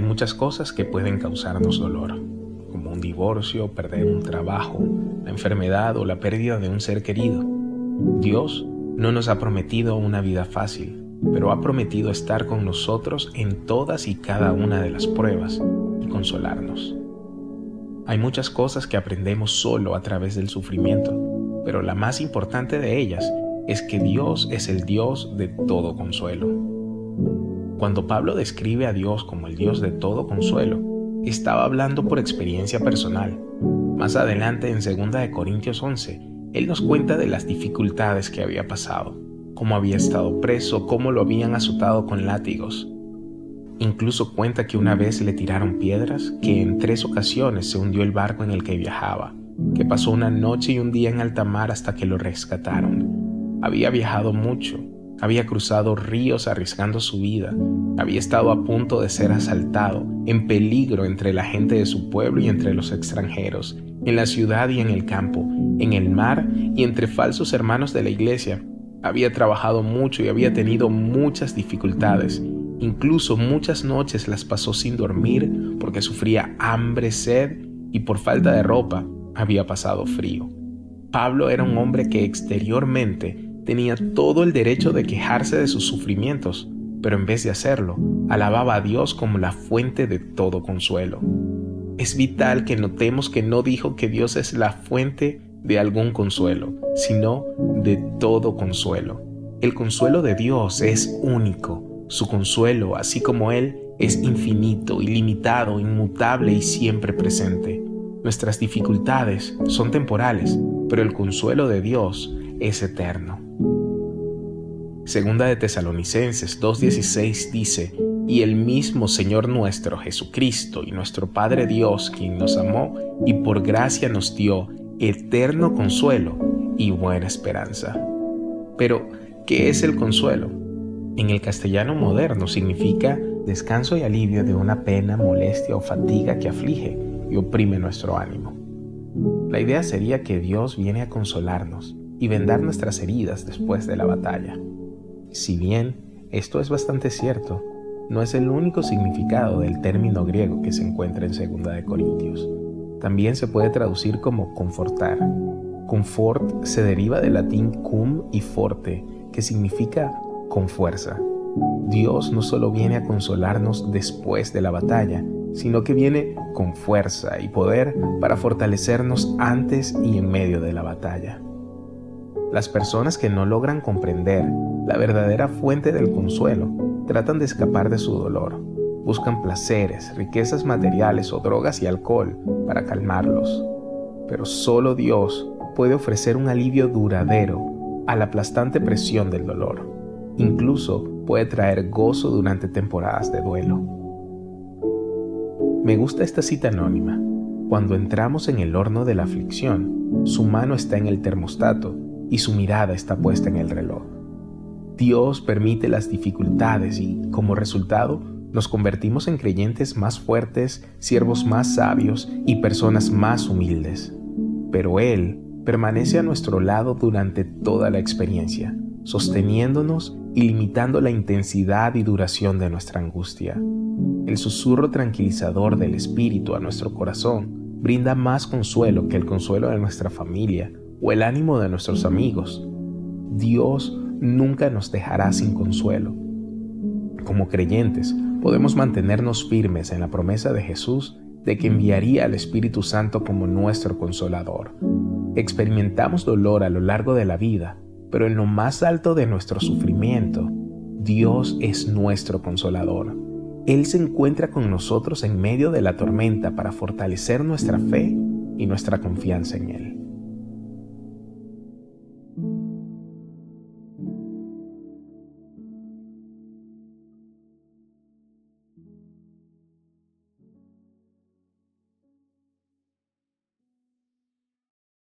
Hay muchas cosas que pueden causarnos dolor, como un divorcio, perder un trabajo, la enfermedad o la pérdida de un ser querido. Dios no nos ha prometido una vida fácil, pero ha prometido estar con nosotros en todas y cada una de las pruebas y consolarnos. Hay muchas cosas que aprendemos solo a través del sufrimiento, pero la más importante de ellas es que Dios es el Dios de todo consuelo. Cuando Pablo describe a Dios como el Dios de todo consuelo, estaba hablando por experiencia personal. Más adelante en 2 Corintios 11, él nos cuenta de las dificultades que había pasado, cómo había estado preso, cómo lo habían azotado con látigos. Incluso cuenta que una vez le tiraron piedras, que en tres ocasiones se hundió el barco en el que viajaba, que pasó una noche y un día en alta mar hasta que lo rescataron. Había viajado mucho, había cruzado ríos arriesgando su vida, había estado a punto de ser asaltado, en peligro entre la gente de su pueblo y entre los extranjeros, en la ciudad y en el campo, en el mar y entre falsos hermanos de la iglesia. Había trabajado mucho y había tenido muchas dificultades. Incluso muchas noches las pasó sin dormir porque sufría hambre, sed y por falta de ropa había pasado frío. Pablo era un hombre que exteriormente tenía todo el derecho de quejarse de sus sufrimientos, pero en vez de hacerlo, alababa a Dios como la fuente de todo consuelo. Es vital que notemos que no dijo que Dios es la fuente de algún consuelo, sino de todo consuelo. El consuelo de Dios es único. Su consuelo, así como Él, es infinito, ilimitado, inmutable y siempre presente. Nuestras dificultades son temporales, pero el consuelo de Dios es eterno. Segunda de Tesalonicenses 2.16 dice, y el mismo Señor nuestro Jesucristo y nuestro Padre Dios, quien nos amó y por gracia nos dio eterno consuelo y buena esperanza. Pero, ¿qué es el consuelo? En el castellano moderno significa descanso y alivio de una pena, molestia o fatiga que aflige y oprime nuestro ánimo. La idea sería que Dios viene a consolarnos y vendar nuestras heridas después de la batalla. Si bien esto es bastante cierto, no es el único significado del término griego que se encuentra en 2 de Corintios. También se puede traducir como confortar. Confort se deriva del latín cum y forte, que significa con fuerza. Dios no solo viene a consolarnos después de la batalla, sino que viene con fuerza y poder para fortalecernos antes y en medio de la batalla. Las personas que no logran comprender la verdadera fuente del consuelo tratan de escapar de su dolor. Buscan placeres, riquezas materiales o drogas y alcohol para calmarlos. Pero solo Dios puede ofrecer un alivio duradero a la aplastante presión del dolor. Incluso puede traer gozo durante temporadas de duelo. Me gusta esta cita anónima. Cuando entramos en el horno de la aflicción, su mano está en el termostato y su mirada está puesta en el reloj. Dios permite las dificultades y, como resultado, nos convertimos en creyentes más fuertes, siervos más sabios y personas más humildes. Pero Él permanece a nuestro lado durante toda la experiencia, sosteniéndonos y limitando la intensidad y duración de nuestra angustia. El susurro tranquilizador del Espíritu a nuestro corazón brinda más consuelo que el consuelo de nuestra familia o el ánimo de nuestros amigos. Dios nunca nos dejará sin consuelo. Como creyentes, podemos mantenernos firmes en la promesa de Jesús de que enviaría al Espíritu Santo como nuestro consolador. Experimentamos dolor a lo largo de la vida, pero en lo más alto de nuestro sufrimiento, Dios es nuestro consolador. Él se encuentra con nosotros en medio de la tormenta para fortalecer nuestra fe y nuestra confianza en Él.